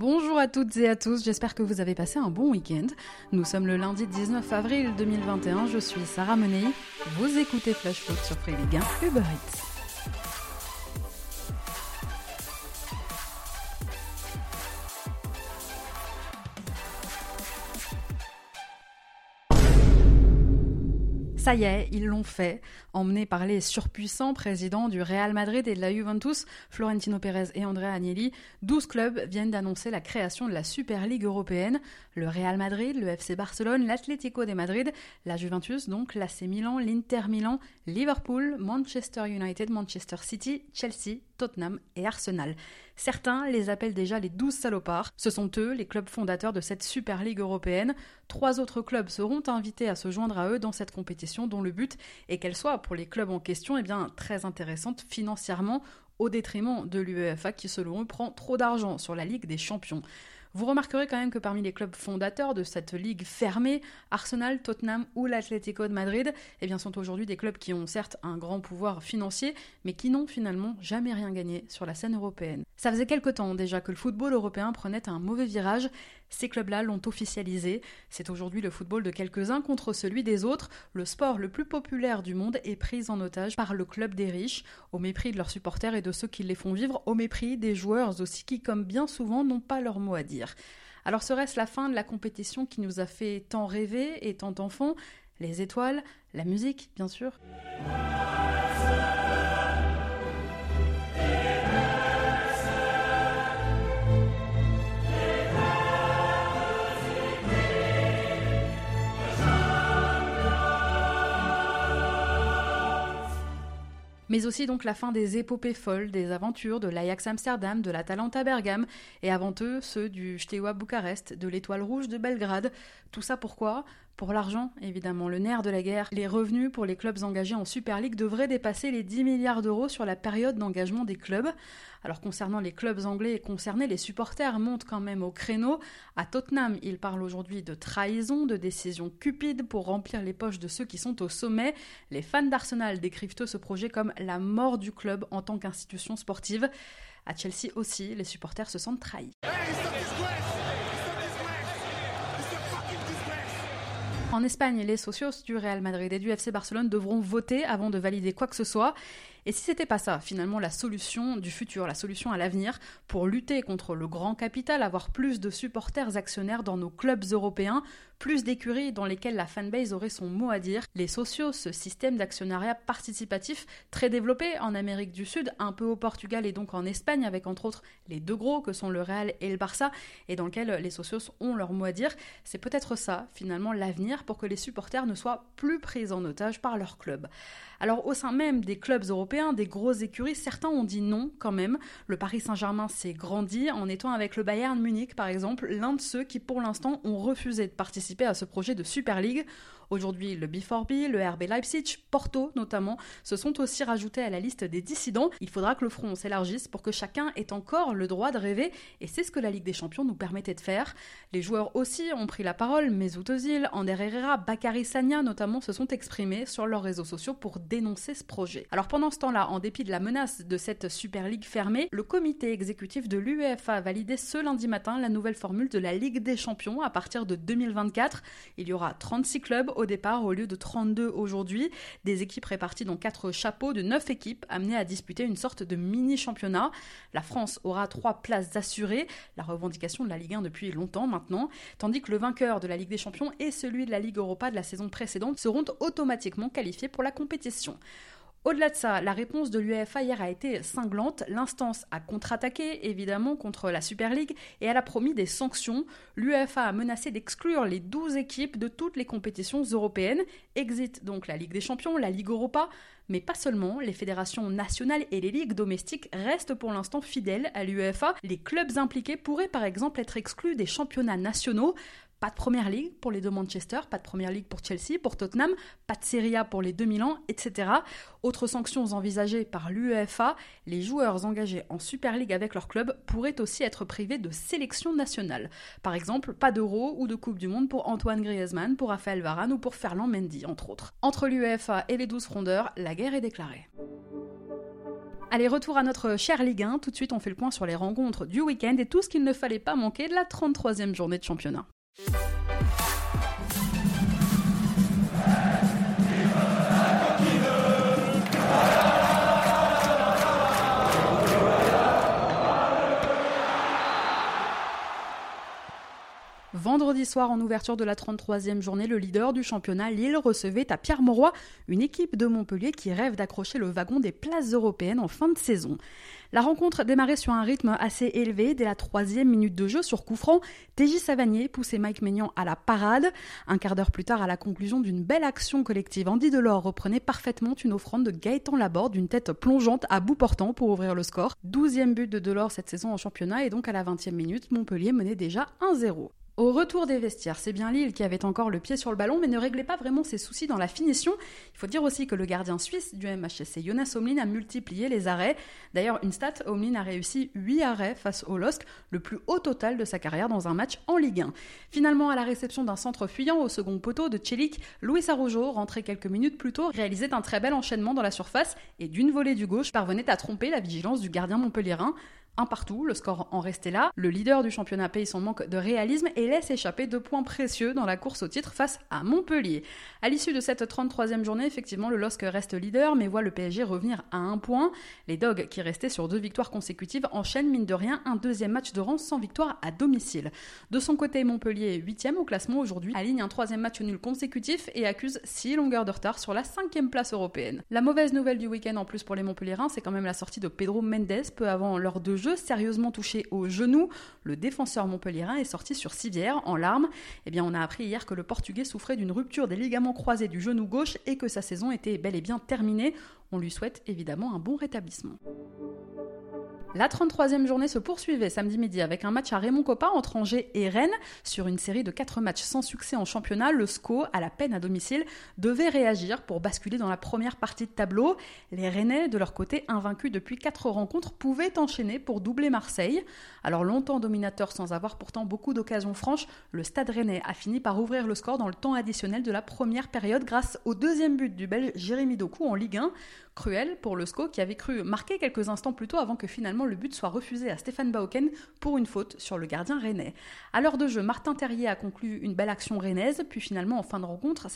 Bonjour à toutes et à tous, j'espère que vous avez passé un bon week-end. Nous sommes le lundi 19 avril 2021, je suis Sarah Menei, vous écoutez Flash Foot sur Free Ligue 1 Uber Eats. Ça y est, ils l'ont fait. Emmenés par les surpuissants présidents du Real Madrid et de la Juventus, Florentino Pérez et Andrea Agnelli, 12 clubs viennent d'annoncer la création de la Super Ligue européenne. Le Real Madrid, le FC Barcelone, l'Atlético de Madrid, la Juventus, donc l'AC Milan, l'Inter Milan, Liverpool, Manchester United, Manchester City, Chelsea, Tottenham et Arsenal. Certains les appellent déjà les 12 salopards. Ce sont eux, les clubs fondateurs de cette Super Ligue européenne. Trois autres clubs seront invités à se joindre à eux dans cette compétition dont le but est qu'elle soit, pour les clubs en question, eh bien, très intéressante financièrement au détriment de l'UEFA qui, selon eux, prend trop d'argent sur la Ligue des Champions. Vous remarquerez quand même que parmi les clubs fondateurs de cette ligue fermée, Arsenal, Tottenham ou l'Atlético de Madrid eh bien, sont aujourd'hui des clubs qui ont certes un grand pouvoir financier, mais qui n'ont finalement jamais rien gagné sur la scène européenne. Ça faisait quelque temps déjà que le football européen prenait un mauvais virage, ces clubs-là l'ont officialisé. C'est aujourd'hui le football de quelques-uns contre celui des autres. Le sport le plus populaire du monde est pris en otage par le club des riches, au mépris de leurs supporters et de ceux qui les font vivre, au mépris des joueurs aussi qui, comme bien souvent, n'ont pas leur mot à dire. Alors serait-ce la fin de la compétition qui nous a fait tant rêver et tant enfants? Les étoiles, la musique, bien sûr mais aussi donc la fin des épopées folles, des aventures de l'Ajax Amsterdam, de l'Atalanta Bergame, et avant eux ceux du Steaua Bucarest, de l'Étoile Rouge de Belgrade. Tout ça pourquoi? Pour l'argent, évidemment, le nerf de la guerre, les revenus pour les clubs engagés en Super League devraient dépasser les 10 milliards d'euros sur la période d'engagement des clubs. Alors concernant les clubs anglais et concernés, les supporters montent quand même au créneau. À Tottenham, ils parlent aujourd'hui de trahison, de décision cupide pour remplir les poches de ceux qui sont au sommet. Les fans d'Arsenal décrivent ce projet comme la mort du club en tant qu'institution sportive. À Chelsea aussi, les supporters se sentent trahis. En Espagne, les socios du Real Madrid et du FC Barcelone devront voter avant de valider quoi que ce soit. Et si c'était pas ça, finalement, la solution du futur, la solution à l'avenir, pour lutter contre le grand capital, avoir plus de supporters actionnaires dans nos clubs européens, plus d'écuries dans lesquelles la fanbase aurait son mot à dire, les socios, ce système d'actionnariat participatif très développé en Amérique du Sud, un peu au Portugal et donc en Espagne, avec entre autres les deux gros que sont le Real et le Barça, et dans lequel les socios ont leur mot à dire, c'est peut-être ça, finalement, l'avenir pour que les supporters ne soient plus pris en otage par leur club. Alors au sein même des clubs européens, des grosses écuries, certains ont dit non quand même. Le Paris Saint-Germain s'est grandi en étant avec le Bayern Munich par exemple l'un de ceux qui pour l'instant ont refusé de participer à ce projet de Super League. Aujourd'hui, le B4B, le RB Leipzig, Porto notamment, se sont aussi rajoutés à la liste des dissidents. Il faudra que le front s'élargisse pour que chacun ait encore le droit de rêver, et c'est ce que la Ligue des Champions nous permettait de faire. Les joueurs aussi ont pris la parole, Mesut Özil, Ander Herrera, Bakary Sagna notamment se sont exprimés sur leurs réseaux sociaux pour dénoncer ce projet. Alors pendant ce temps-là, en dépit de la menace de cette Super League fermée, le comité exécutif de l'UEFA a validé ce lundi matin la nouvelle formule de la Ligue des Champions à partir de 2024. Il y aura 36 clubs au départ au lieu de 32 aujourd'hui. Des équipes réparties dans quatre chapeaux de 9 équipes amenées à disputer une sorte de mini-championnat. La France aura trois places assurées, la revendication de la Ligue 1 depuis longtemps maintenant, tandis que le vainqueur de la Ligue des Champions et celui de la Ligue Europa de la saison précédente seront automatiquement qualifiés pour la compétition. Au-delà de ça, la réponse de l'UEFA hier a été cinglante. L'instance a contre-attaqué, évidemment, contre la Super League et elle a promis des sanctions. L'UEFA a menacé d'exclure les 12 équipes de toutes les compétitions européennes. Exit donc la Ligue des Champions, la Ligue Europa, mais pas seulement. Les fédérations nationales et les ligues domestiques restent pour l'instant fidèles à l'UEFA. Les clubs impliqués pourraient par exemple être exclus des championnats nationaux. Pas de première ligue pour les deux Manchester, pas de première ligue pour Chelsea, pour Tottenham, pas de Serie A pour les deux Milan, etc. Autres sanctions envisagées par l'UEFA, les joueurs engagés en Super League avec leur club pourraient aussi être privés de sélection nationale. Par exemple, pas d'Euro ou de Coupe du Monde pour Antoine Griezmann, pour Raphaël Varane ou pour Ferland Mendy, entre autres. Entre l'UEFA et les 12 frondeurs, la guerre est déclarée. Allez, retour à notre cher Ligue 1. Tout de suite, on fait le point sur les rencontres du week-end et tout ce qu'il ne fallait pas manquer de la 33e journée de championnat. Música soir, en ouverture de la 33e journée, le leader du championnat, Lille, recevait à Pierre-Mauroy une équipe de Montpellier qui rêve d'accrocher le wagon des places européennes en fin de saison. La rencontre démarrait sur un rythme assez élevé. Dès la troisième minute de jeu sur coup franc, TJ Savanier poussait Mike Maignan à la parade. Un quart d'heure plus tard, à la conclusion d'une belle action collective, Andy Delors reprenait parfaitement une offrande de Gaëtan Laborde d'une tête plongeante à bout portant pour ouvrir le score. Douzième but de Delors cette saison en championnat et donc à la 20e minute, Montpellier menait déjà 1-0. Au retour des vestiaires, c'est bien Lille qui avait encore le pied sur le ballon, mais ne réglait pas vraiment ses soucis dans la finition. Il faut dire aussi que le gardien suisse du MHSC, Jonas Omlin, a multiplié les arrêts. D'ailleurs, une stat, Omlin a réussi 8 arrêts face au LOSC, le plus haut total de sa carrière dans un match en Ligue 1. Finalement, à la réception d'un centre fuyant au second poteau de Tchelik, Louis Arrojo, rentré quelques minutes plus tôt, réalisait un très bel enchaînement dans la surface et d'une volée du gauche parvenait à tromper la vigilance du gardien montpelliérain un partout, le score en restait là. Le leader du championnat paye son manque de réalisme et laisse échapper deux points précieux dans la course au titre face à Montpellier. À l'issue de cette 33e journée, effectivement, le LOSC reste leader mais voit le PSG revenir à un point. Les Dogs, qui restaient sur deux victoires consécutives, enchaînent mine de rien un deuxième match de rang sans victoire à domicile. De son côté, Montpellier, 8e au classement aujourd'hui, aligne un troisième match nul consécutif et accuse 6 longueurs de retard sur la cinquième place européenne. La mauvaise nouvelle du week-end en plus pour les Montpelliérains, c'est quand même la sortie de Pedro Mendes peu avant l'heure de jeu sérieusement touché au genou. Le défenseur montpelliérain est sorti sur civière en larmes. Eh bien, on a appris hier que le Portugais souffrait d'une rupture des ligaments croisés du genou gauche et que sa saison était bel et bien terminée. On lui souhaite évidemment un bon rétablissement. La 33e journée se poursuivait samedi midi avec un match à Raymond Coppa entre Angers et Rennes. Sur une série de 4 matchs sans succès en championnat, le SCO, à la peine à domicile, devait réagir pour basculer dans la première partie de tableau. Les Rennais, de leur côté, invaincus depuis 4 rencontres, pouvaient enchaîner pour doubler Marseille. Alors longtemps dominateur sans avoir pourtant beaucoup d'occasions franches, le Stade Rennais a fini par ouvrir le score dans le temps additionnel de la première période grâce au deuxième but du Belge Jérémy Doku en Ligue 1. Cruel pour le SCO qui avait cru marquer quelques instants plus tôt avant que finalement le but soit refusé à Stéphane Bauken pour une faute sur le gardien rennais. À l'heure de jeu, Martin Terrier a conclu une belle action rennaise, puis finalement en fin de rencontre,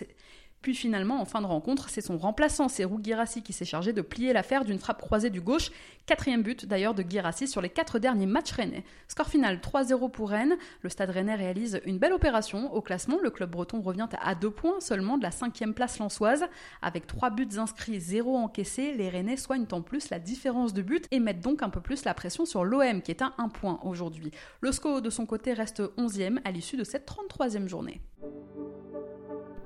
puis finalement, en fin de rencontre, c'est son remplaçant, c'est Girassi, qui s'est chargé de plier l'affaire d'une frappe croisée du gauche. Quatrième but d'ailleurs de Girassi sur les quatre derniers matchs rennais. Score final 3-0 pour Rennes. Le stade rennais réalise une belle opération. Au classement, le club breton revient à deux points seulement de la cinquième place lançoise. Avec trois buts inscrits, zéro encaissé, les rennais soignent en plus la différence de but et mettent donc un peu plus la pression sur l'OM qui est à un point aujourd'hui. Le SCO de son côté reste 11e à l'issue de cette 33e journée.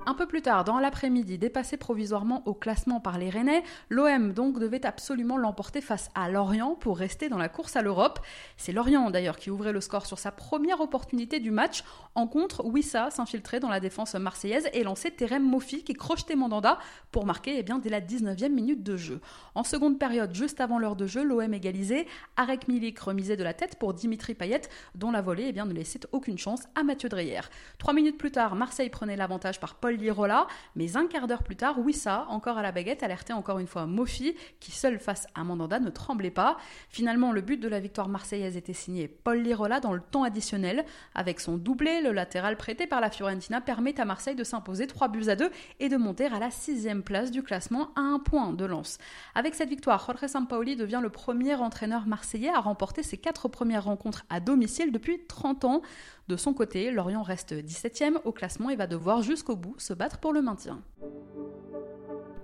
Un peu plus tard, dans l'après-midi, dépassé provisoirement au classement par les Rennais, l'OM donc devait absolument l'emporter face à Lorient pour rester dans la course à l'Europe. C'est Lorient d'ailleurs qui ouvrait le score sur sa première opportunité du match. En contre, Wissa s'infiltrait dans la défense marseillaise et lançait Terem Mofi qui crochetait Mandanda pour marquer eh bien, dès la 19e minute de jeu. En seconde période, juste avant l'heure de jeu, l'OM égalisait. Arek Milik remisait de la tête pour Dimitri Payet, dont la volée eh bien, ne laissait aucune chance à Mathieu Dreyer. Trois minutes plus tard, Marseille prenait l'avantage par Paul Lirola, mais un quart d'heure plus tard, Wissa, encore à la baguette, alertait encore une fois Mofi, qui seul face à Mandanda ne tremblait pas. Finalement, le but de la victoire marseillaise était signé Paul Lirola dans le temps additionnel. Avec son doublé, le latéral prêté par la Fiorentina permet à Marseille de s'imposer 3 buts à 2 et de monter à la sixième place du classement à un point de lance. Avec cette victoire, Jorge Sampaoli devient le premier entraîneur marseillais à remporter ses quatre premières rencontres à domicile depuis 30 ans. De son côté, Lorient reste 17e au classement et va devoir jusqu'au bout se battre pour le maintien.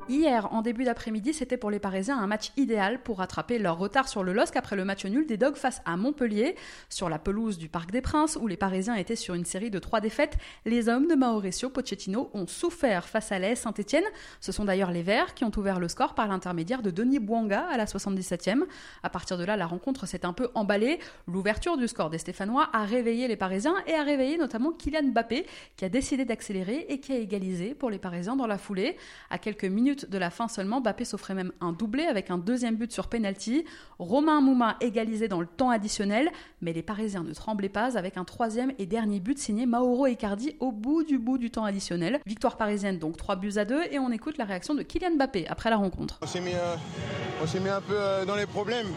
Hier, en début d'après-midi, c'était pour les Parisiens un match idéal pour rattraper leur retard sur le LOSC après le match nul des Dogs face à Montpellier. Sur la pelouse du Parc des Princes, où les Parisiens étaient sur une série de trois défaites, les hommes de Mauricio Pochettino ont souffert face à l'AS Saint-Etienne. Ce sont d'ailleurs les Verts qui ont ouvert le score par l'intermédiaire de Denis Bouanga à la 77e. À partir de là, la rencontre s'est un peu emballée. L'ouverture du score des Stéphanois a réveillé les Parisiens et a réveillé notamment Kylian Mbappé, qui a décidé d'accélérer et qui a égalisé pour les Parisiens dans la foulée. À quelques minutes de la fin seulement, Bappé s'offrait même un doublé avec un deuxième but sur penalty. Romain Mouma égalisé dans le temps additionnel, mais les Parisiens ne tremblaient pas avec un troisième et dernier but signé Mauro Icardi au bout du bout du temps additionnel. Victoire parisienne donc 3 buts à 2 et on écoute la réaction de Kylian Mbappé après la rencontre. On s'est mis, euh, mis un peu dans les problèmes.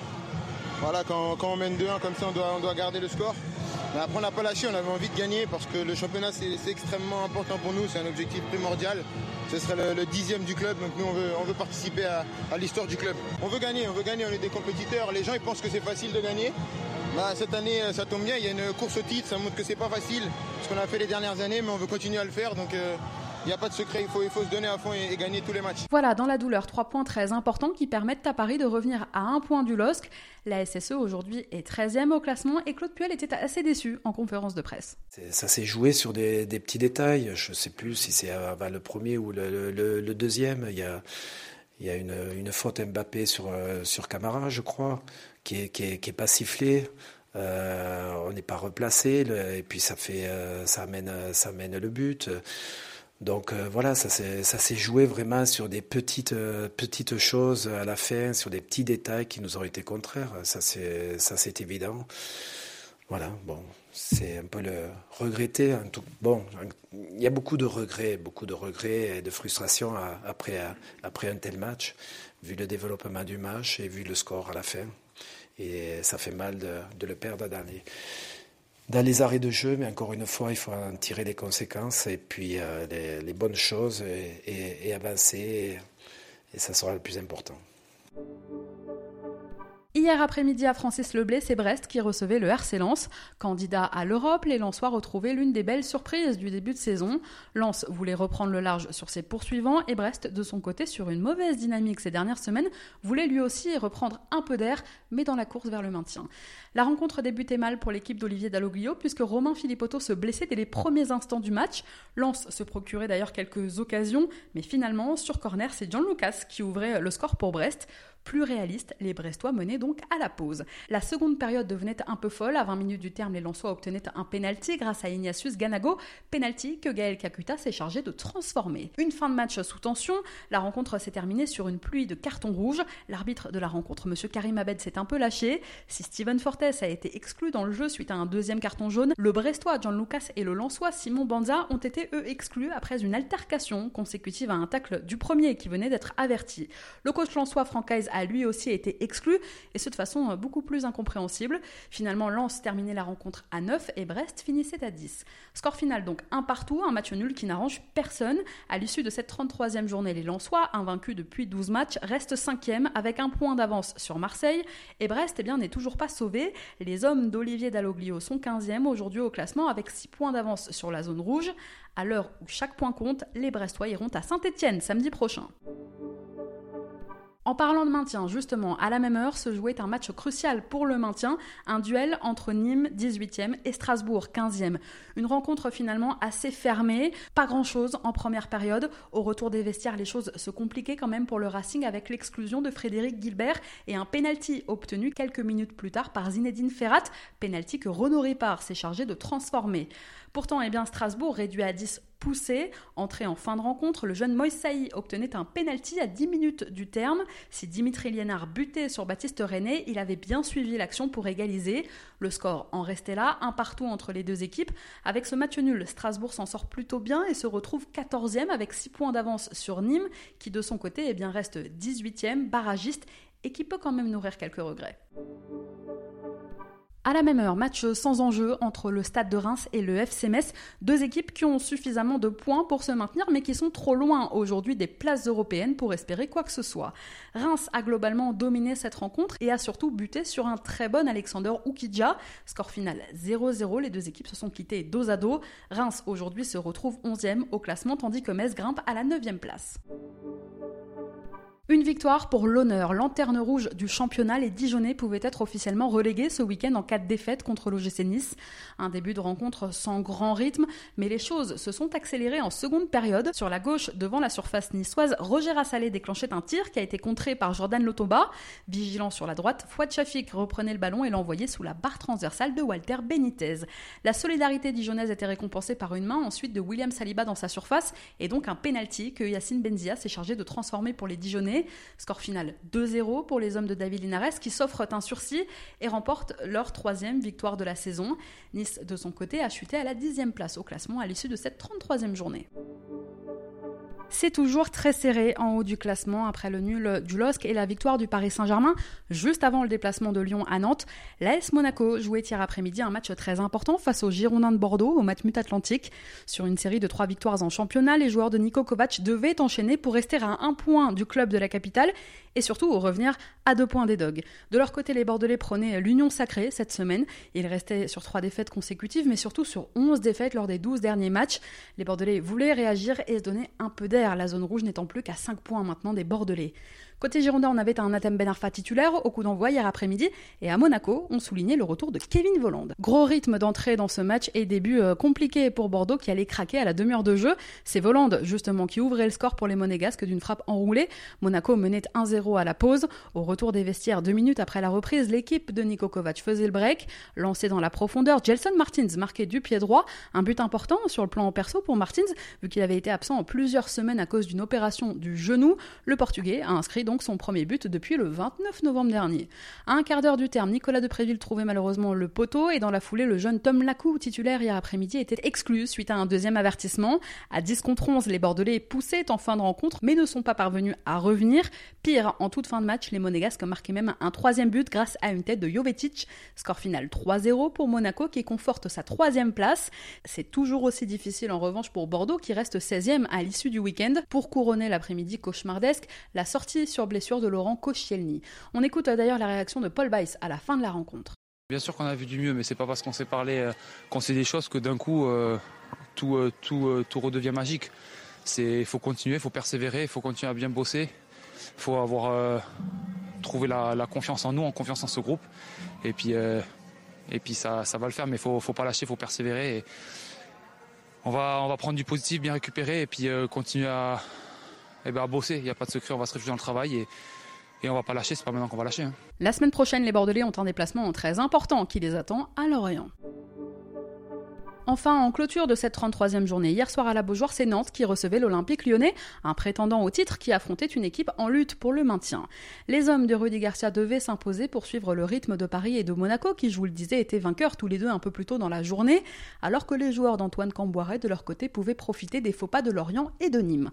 Voilà, quand, on mène 2-1 comme ça, on doit, on doit garder le score. Mais après, on n'a pas lâché, on avait envie de gagner parce que le championnat, c'est extrêmement important pour nous, c'est un objectif primordial. Ce serait le, dixième du club, donc nous, on veut, participer à, l'histoire du club. On veut gagner, on veut gagner, on est des compétiteurs. Les gens, ils pensent que c'est facile de gagner. Bah, cette année, ça tombe bien, il y a une course au titre, ça montre que c'est pas facile, ce qu'on a fait les dernières années, mais on veut continuer à le faire. Donc, euh, n'y a pas de secret, il faut, il faut se donner à fond et, gagner tous les matchs. Voilà, dans la douleur, trois points très importants qui permettent à Paris de revenir à un point du LOSC. La SSE aujourd'hui est 13e au classement et Claude Puel était assez déçu en conférence de presse. Ça s'est joué sur des, petits détails. Je ne sais plus si c'est le premier ou le, deuxième. Il y a, il y a une, faute Mbappé sur, euh, sur Camara, je crois, qui n'est qui est, pas sifflée. Euh, on n'est pas replacé et puis ça fait euh, ça amène ça amène le but donc euh, voilà, ça s'est joué vraiment sur des petites, euh, petites choses à la fin, sur des petits détails qui nous ont été contraires. Ça c'est évident. Voilà, bon, c'est un peu le regretter. bon, il y a beaucoup de regrets, beaucoup de regrets et de frustration après, après un tel match, vu le développement du match et vu le score à la fin. Et ça fait mal de, le perdre dans les, dans les arrêts de jeu, mais encore une fois, il faut en tirer les conséquences et puis euh, les, bonnes choses et, avancer, et ça sera le plus important. Hier après-midi à Francis Leblé, c'est Brest qui recevait le RC Lens. Candidat à l'Europe, les Lensois retrouvaient l'une des belles surprises du début de saison. Lens voulait reprendre le large sur ses poursuivants et Brest, de son côté, sur une mauvaise dynamique ces dernières semaines, voulait lui aussi reprendre un peu d'air, mais dans la course vers le maintien. La rencontre débutait mal pour l'équipe d'Olivier Dalloglio puisque Romain Philippotto se blessait dès les premiers instants du match. Lens se procurait d'ailleurs quelques occasions, mais finalement, sur corner, c'est John qui ouvrait le score pour Brest. Plus réaliste, les Brestois menaient donc à la pause. La seconde période devenait un peu folle. À 20 minutes du terme, les Lensois obtenaient un penalty grâce à Ignatius Ganago, penalty que Gaël Kakuta s'est chargé de transformer. Une fin de match sous tension. La rencontre s'est terminée sur une pluie de cartons rouges. L'arbitre de la rencontre, M. Karim Abed, s'est un peu lâché. Si Steven Fortes a été exclu dans le jeu suite à un deuxième carton jaune, le Brestois John Lucas et le Lensois Simon Banza ont été eux exclus après une altercation consécutive à un tacle du premier qui venait d'être averti. Le coach Lensois Francaise a lui aussi été exclu, et ce de façon euh, beaucoup plus incompréhensible. Finalement, Lens terminait la rencontre à 9 et Brest finissait à 10. Score final donc un partout, un match nul qui n'arrange personne. À l'issue de cette 33e journée, les Lensois, invaincus depuis 12 matchs, restent 5e avec un point d'avance sur Marseille, et Brest eh bien, n'est toujours pas sauvé. Les hommes d'Olivier Dalloglio sont 15e aujourd'hui au classement avec 6 points d'avance sur la zone rouge. À l'heure où chaque point compte, les Brestois iront à Saint-Etienne samedi prochain. En parlant de maintien, justement, à la même heure se jouait un match crucial pour le maintien, un duel entre Nîmes 18e et Strasbourg 15e. Une rencontre finalement assez fermée, pas grand-chose en première période. Au retour des vestiaires, les choses se compliquaient quand même pour le Racing avec l'exclusion de Frédéric Gilbert et un penalty obtenu quelques minutes plus tard par Zinedine Ferrat, penalty que Renaud Ripard s'est chargé de transformer. Pourtant, eh Strasbourg, réduit à 10 poussé, entré en fin de rencontre, le jeune Moïsaï obtenait un penalty à 10 minutes du terme. Si Dimitri Liénard butait sur Baptiste René, il avait bien suivi l'action pour égaliser. Le score en restait là, un partout entre les deux équipes. Avec ce match nul, Strasbourg s'en sort plutôt bien et se retrouve 14e avec 6 points d'avance sur Nîmes, qui de son côté eh reste 18e, barragiste et qui peut quand même nourrir quelques regrets. À la même heure, match sans enjeu entre le Stade de Reims et le FC Metz, deux équipes qui ont suffisamment de points pour se maintenir mais qui sont trop loin aujourd'hui des places européennes pour espérer quoi que ce soit. Reims a globalement dominé cette rencontre et a surtout buté sur un très bon Alexander Oukidja. Score final 0-0, les deux équipes se sont quittées dos à dos. Reims aujourd'hui se retrouve 11e au classement tandis que Metz grimpe à la 9e place. Une victoire pour l'honneur. Lanterne rouge du championnat, les Dijonais pouvaient être officiellement relégués ce week-end en cas de défaite contre l'OGC Nice. Un début de rencontre sans grand rythme, mais les choses se sont accélérées en seconde période. Sur la gauche, devant la surface niçoise, Roger Assalé déclenchait un tir qui a été contré par Jordan Lotoba. Vigilant sur la droite, Fouad Chafik reprenait le ballon et l'envoyait sous la barre transversale de Walter Benitez. La solidarité dijonnaise était récompensée par une main ensuite de William Saliba dans sa surface et donc un penalty que Yacine Benzia s'est chargé de transformer pour les Dijonais Score final 2-0 pour les hommes de David Linares qui s'offrent un sursis et remportent leur troisième victoire de la saison. Nice, de son côté, a chuté à la dixième place au classement à l'issue de cette 33e journée. C'est toujours très serré en haut du classement après le nul du LOSC et la victoire du Paris Saint-Germain juste avant le déplacement de Lyon à Nantes. L'AS Monaco jouait hier après-midi un match très important face aux Girondins de Bordeaux au match Atlantique. Sur une série de trois victoires en championnat, les joueurs de Nico Kovac devaient enchaîner pour rester à un point du club de la capitale et surtout revenir à deux points des Dogs. De leur côté, les Bordelais prenaient l'union sacrée cette semaine. Ils restaient sur trois défaites consécutives, mais surtout sur onze défaites lors des douze derniers matchs. Les Bordelais voulaient réagir et se donner un peu d'air, la zone rouge n'étant plus qu'à cinq points maintenant des Bordelais. Côté Girondin, on avait un Nathan Ben Arfa titulaire au coup d'envoi hier après-midi et à Monaco, on soulignait le retour de Kevin Voland. Gros rythme d'entrée dans ce match et début euh, compliqué pour Bordeaux qui allait craquer à la demi-heure de jeu. C'est Voland justement qui ouvrait le score pour les Monégasques d'une frappe enroulée. Monaco menait 1-0 à la pause. Au retour des vestiaires, deux minutes après la reprise, l'équipe de Niko Kovac faisait le break. Lancé dans la profondeur, Gelson Martins marquait du pied droit. Un but important sur le plan perso pour Martins, vu qu'il avait été absent en plusieurs semaines à cause d'une opération du genou. Le Portugais a inscrit donc son premier but depuis le 29 novembre dernier. À un quart d'heure du terme, Nicolas Depréville trouvait malheureusement le poteau et dans la foulée, le jeune Tom Lacou, titulaire hier après-midi, était exclu suite à un deuxième avertissement. À 10 contre 11, les Bordelais poussaient en fin de rencontre mais ne sont pas parvenus à revenir. Pire, en toute fin de match, les Monégasques marquaient même un troisième but grâce à une tête de Jovetic. Score final 3-0 pour Monaco qui conforte sa troisième place. C'est toujours aussi difficile en revanche pour Bordeaux qui reste 16e à l'issue du week-end. Pour couronner l'après-midi cauchemardesque, la sortie sur blessure de Laurent Koscielny. On écoute d'ailleurs la réaction de Paul Weiss à la fin de la rencontre. Bien sûr qu'on a vu du mieux, mais c'est pas parce qu'on s'est parlé, euh, qu'on sait des choses que d'un coup euh, tout, euh, tout, tout redevient magique. Il faut continuer, il faut persévérer, il faut continuer à bien bosser, il faut avoir trouvé la, confiance en nous, en confiance en ce groupe. Et puis, et puis ça, ça va le faire, mais il faut, faut pas lâcher, il faut persévérer. on, va, on va prendre du positif, bien récupérer et puis continuer à, eh ben, à bosser. Il n'y a pas de secret, on va se réfugier dans le travail et, et on va pas lâcher. C'est pas maintenant qu'on va lâcher. Hein. La semaine prochaine, les Bordelais ont un déplacement très important qui les attend à Lorient. Enfin, en clôture de cette 33e journée, hier soir à la Beaujoire, c'est Nantes qui recevait l'Olympique lyonnais, un prétendant au titre qui affrontait une équipe en lutte pour le maintien. Les hommes de Rudy Garcia devaient s'imposer pour suivre le rythme de Paris et de Monaco, qui, je vous le disais, étaient vainqueurs tous les deux un peu plus tôt dans la journée, alors que les joueurs d'Antoine Camboiret, de leur côté, pouvaient profiter des faux pas de Lorient et de Nîmes.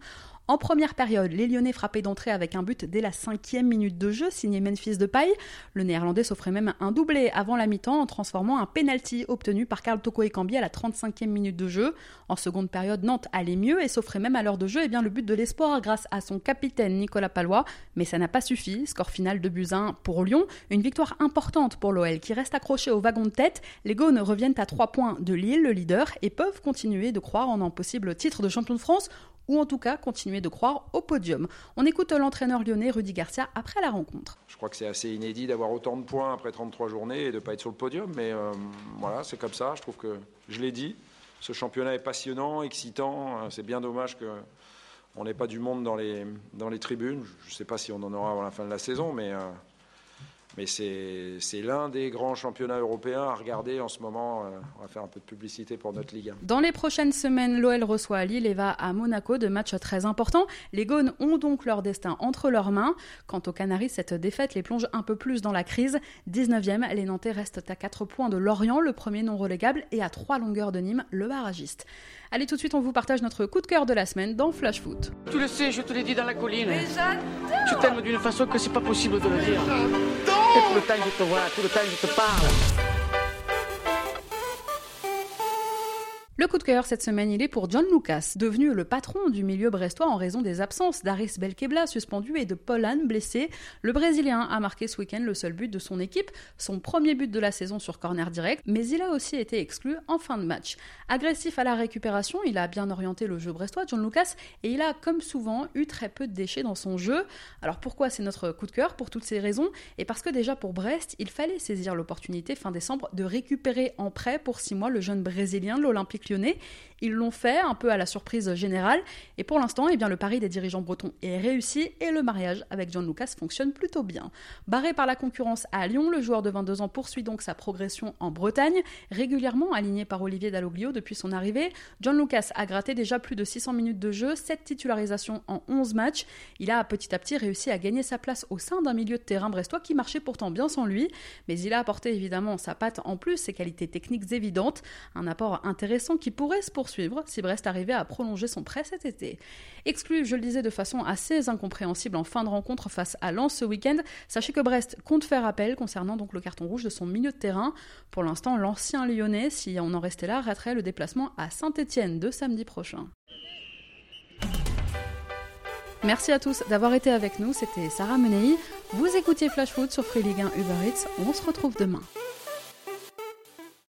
En première période, les Lyonnais frappaient d'entrée avec un but dès la cinquième minute de jeu, signé Memphis de Paille. Le Néerlandais s'offrait même un doublé avant la mi-temps en transformant un penalty obtenu par Carl Toko Ekambi à la 35e minute de jeu. En seconde période, Nantes allait mieux et s'offrait même à l'heure de jeu eh bien, le but de l'espoir grâce à son capitaine Nicolas Palois. Mais ça n'a pas suffi. Score final de Buzyn pour Lyon. Une victoire importante pour l'OL qui reste accroché au wagon de tête. Les Gaunes reviennent à 3 points de Lille, le leader, et peuvent continuer de croire en un possible titre de champion de France ou en tout cas continuer de croire au podium. On écoute l'entraîneur lyonnais Rudy Garcia après la rencontre. Je crois que c'est assez inédit d'avoir autant de points après 33 journées et de ne pas être sur le podium, mais euh, voilà, c'est comme ça. Je trouve que je l'ai dit. Ce championnat est passionnant, excitant. Euh, c'est bien dommage que on n'ait pas du monde dans les, dans les tribunes. Je ne sais pas si on en aura avant la fin de la saison, mais euh, mais c'est l'un des grands championnats européens à regarder en ce moment. Euh, on va faire un peu de publicité pour notre Ligue Dans les prochaines semaines, l'OL reçoit à Lille et va à Monaco, de matchs très importants. Les Gaunes ont donc leur destin entre leurs mains. Quant aux Canaries, cette défaite les plonge un peu plus dans la crise. 19e, les Nantais restent à 4 points de Lorient, le premier non relégable, et à 3 longueurs de Nîmes, le barragiste. Allez, tout de suite, on vous partage notre coup de cœur de la semaine dans Flash Foot. Tu le sais, je te l'ai dit dans la colline. Mais Tu t'aimes d'une façon que c'est pas possible de le dire. Et tout le temps je te vois, tout le temps je te parle. Le coup de cœur cette semaine, il est pour John Lucas, devenu le patron du milieu brestois en raison des absences d'Aris Belkebla suspendu et de Polan blessé. Le Brésilien a marqué ce week-end le seul but de son équipe, son premier but de la saison sur corner direct, mais il a aussi été exclu en fin de match. Agressif à la récupération, il a bien orienté le jeu brestois, John Lucas, et il a, comme souvent, eu très peu de déchets dans son jeu. Alors pourquoi c'est notre coup de cœur Pour toutes ces raisons, et parce que déjà pour Brest, il fallait saisir l'opportunité fin décembre de récupérer en prêt pour six mois le jeune Brésilien l'Olympique Ils l'ont fait un peu à la surprise générale et pour l'instant, eh bien, le pari des dirigeants bretons est réussi et le mariage avec John Lucas fonctionne plutôt bien. Barré par la concurrence à Lyon, le joueur de 22 ans poursuit donc sa progression en Bretagne, régulièrement aligné par Olivier Dalloglio depuis son arrivée. John Lucas a gratté déjà plus de 600 minutes de jeu, 7 titularisations en 11 matchs. Il a petit à petit réussi à gagner sa place au sein d'un milieu de terrain brestois qui marchait pourtant bien sans lui, mais il a apporté évidemment sa patte en plus, ses qualités techniques évidentes, un apport intéressant qui pourraient se poursuivre si Brest arrivait à prolonger son prêt cet été. Exclu, je le disais de façon assez incompréhensible en fin de rencontre face à Lens ce week-end, sachez que Brest compte faire appel concernant donc le carton rouge de son milieu de terrain. Pour l'instant, l'ancien lyonnais, si on en restait là, raterait le déplacement à Saint-Etienne de samedi prochain. Merci à tous d'avoir été avec nous, c'était Sarah Menei. Vous écoutiez Flash Foot sur Free Ligue 1 Uber Eats. On se retrouve demain.